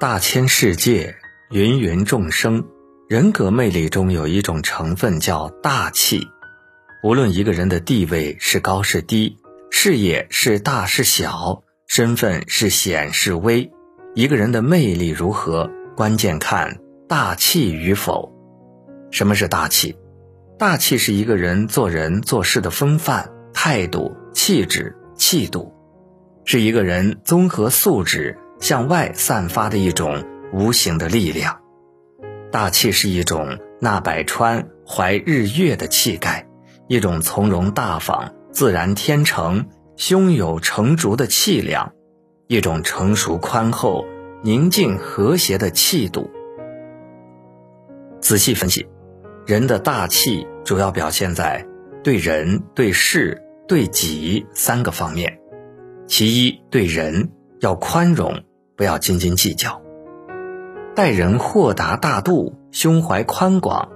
大千世界，芸芸众生，人格魅力中有一种成分叫大气。无论一个人的地位是高是低，事业是大是小，身份是显是微，一个人的魅力如何，关键看大气与否。什么是大气？大气是一个人做人做事的风范、态度、气质、气度，是一个人综合素质。向外散发的一种无形的力量，大气是一种纳百川、怀日月的气概，一种从容大方、自然天成、胸有成竹的气量，一种成熟宽厚、宁静和谐的气度。仔细分析，人的大气主要表现在对人、对事、对己三个方面。其一，对人要宽容。不要斤斤计较，待人豁达大度，胸怀宽广，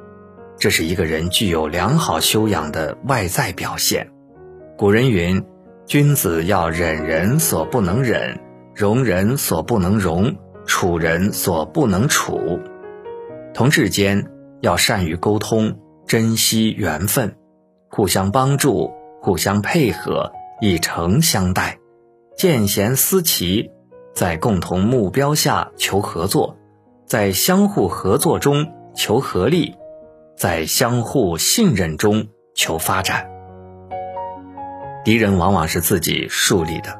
这是一个人具有良好修养的外在表现。古人云：“君子要忍人所不能忍，容人所不能容，处人所不能处。”同志间要善于沟通，珍惜缘分，互相帮助，互相配合，以诚相待，见贤思齐。在共同目标下求合作，在相互合作中求合力，在相互信任中求发展。敌人往往是自己树立的，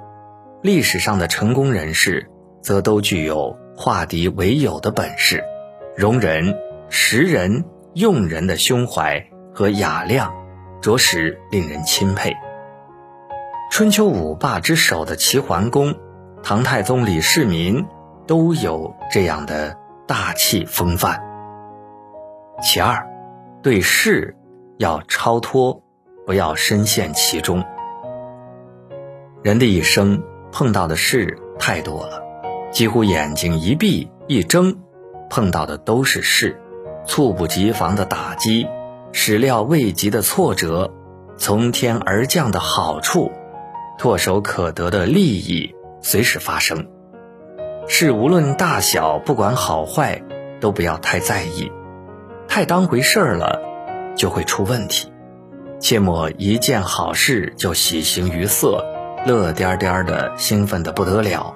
历史上的成功人士则都具有化敌为友的本事，容人、识人、用人的胸怀和雅量，着实令人钦佩。春秋五霸之首的齐桓公。唐太宗李世民都有这样的大气风范。其二，对事要超脱，不要深陷其中。人的一生碰到的事太多了，几乎眼睛一闭一睁，碰到的都是事，猝不及防的打击，始料未及的挫折，从天而降的好处，唾手可得的利益。随时发生，事无论大小，不管好坏，都不要太在意，太当回事儿了，就会出问题。切莫一件好事就喜形于色，乐颠颠的，兴奋的不得了；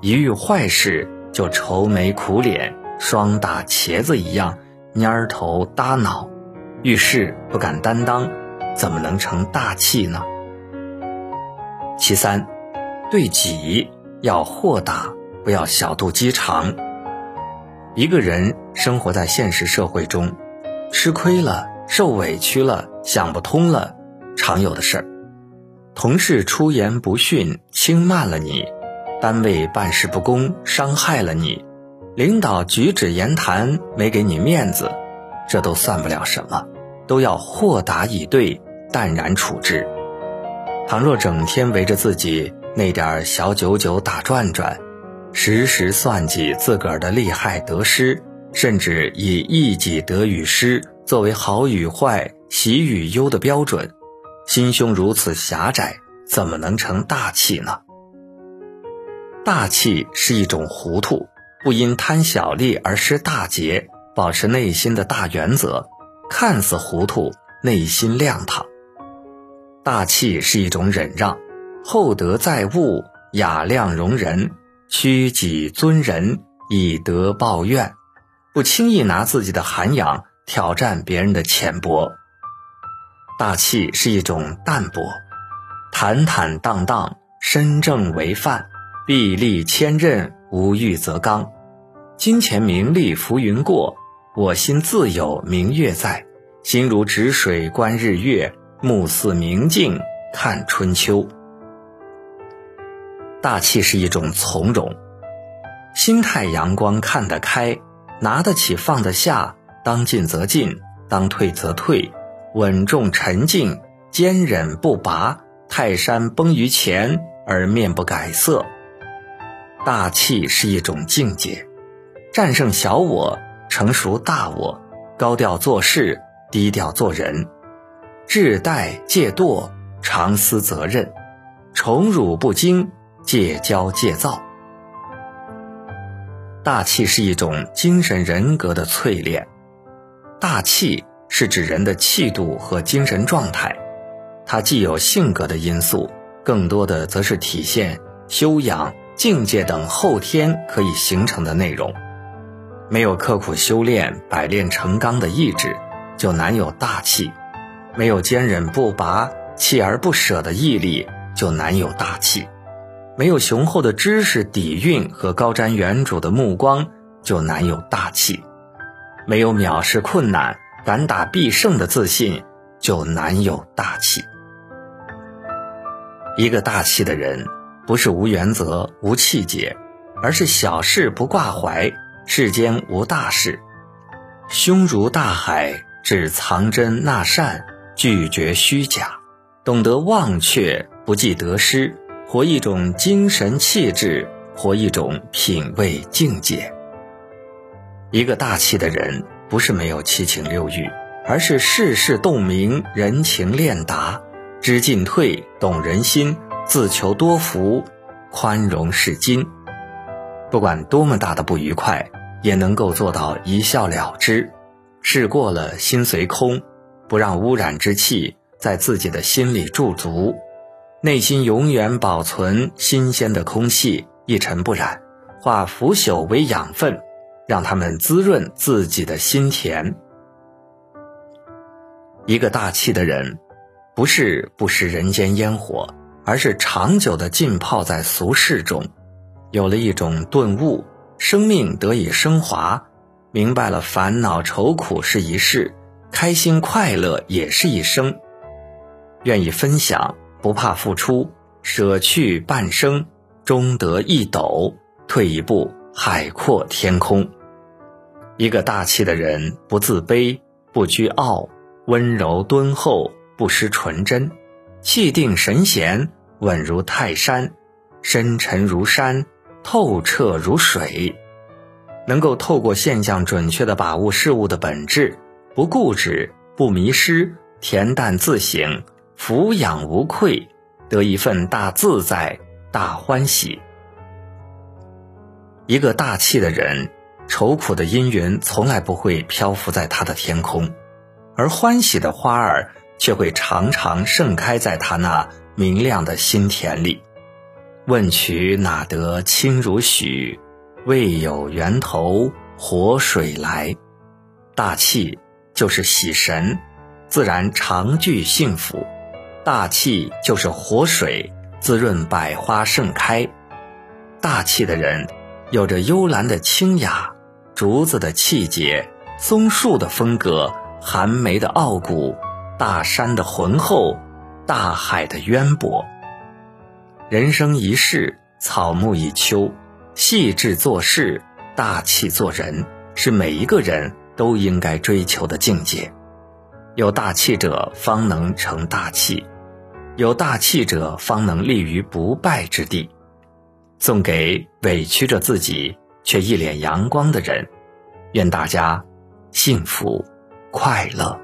一遇坏事就愁眉苦脸，双打茄子一样蔫头耷脑，遇事不敢担当，怎么能成大器呢？其三。对己要豁达，不要小肚鸡肠。一个人生活在现实社会中，吃亏了、受委屈了、想不通了，常有的事儿。同事出言不逊，轻慢了你；单位办事不公，伤害了你；领导举止言谈没给你面子，这都算不了什么，都要豁达以对，淡然处之。倘若整天围着自己，那点小九九打转转，时时算计自个儿的利害得失，甚至以一己得与失作为好与坏、喜与忧的标准，心胸如此狭窄，怎么能成大器呢？大气是一种糊涂，不因贪小利而失大节，保持内心的大原则，看似糊涂，内心亮堂。大气是一种忍让。厚德载物，雅量容人，屈己尊人，以德报怨，不轻易拿自己的涵养挑战别人的浅薄。大气是一种淡泊，坦坦荡荡，身正为范，臂力千仞，无欲则刚。金钱名利浮云过，我心自有明月在。心如止水观日月，目似明镜看春秋。大气是一种从容，心态阳光，看得开，拿得起，放得下，当进则进，当退则退，稳重沉静，坚忍不拔，泰山崩于前而面不改色。大气是一种境界，战胜小我，成熟大我，高调做事，低调做人，志怠戒惰，常思责任，宠辱不惊。戒骄戒躁，大气是一种精神人格的淬炼。大气是指人的气度和精神状态，它既有性格的因素，更多的则是体现修养、境界等后天可以形成的内容。没有刻苦修炼、百炼成钢的意志，就难有大气；没有坚韧不拔、锲而不舍的毅力，就难有大气。没有雄厚的知识底蕴和高瞻远瞩的目光，就难有大气；没有藐视困难、敢打必胜的自信，就难有大气。一个大气的人，不是无原则、无气节，而是小事不挂怀，世间无大事，胸如大海，只藏真纳善，拒绝虚假，懂得忘却，不计得失。活一种精神气质，活一种品味境界。一个大气的人，不是没有七情六欲，而是世事洞明，人情练达，知进退，懂人心，自求多福，宽容是金。不管多么大的不愉快，也能够做到一笑了之，事过了心随空，不让污染之气在自己的心里驻足。内心永远保存新鲜的空气，一尘不染，化腐朽为养分，让它们滋润自己的心田。一个大气的人，不是不食人间烟火，而是长久的浸泡在俗世中，有了一种顿悟，生命得以升华，明白了烦恼愁苦是一世，开心快乐也是一生，愿意分享。不怕付出，舍去半生，终得一斗；退一步，海阔天空。一个大气的人，不自卑，不居傲，温柔敦厚，不失纯真，气定神闲，稳如泰山，深沉如山，透彻如水。能够透过现象准确地把握事物的本质，不固执，不迷失，恬淡自省。俯仰无愧，得一份大自在、大欢喜。一个大气的人，愁苦的阴云从来不会漂浮在他的天空，而欢喜的花儿却会常常盛开在他那明亮的心田里。问渠哪得清如许？为有源头活水来。大气就是喜神，自然常具幸福。大气就是活水，滋润百花盛开。大气的人，有着幽兰的清雅，竹子的气节，松树的风格，寒梅的傲骨，大山的浑厚，大海的渊博。人生一世，草木一秋，细致做事，大气做人，是每一个人都应该追求的境界。有大气者，方能成大器。有大气者，方能立于不败之地。送给委屈着自己却一脸阳光的人，愿大家幸福快乐。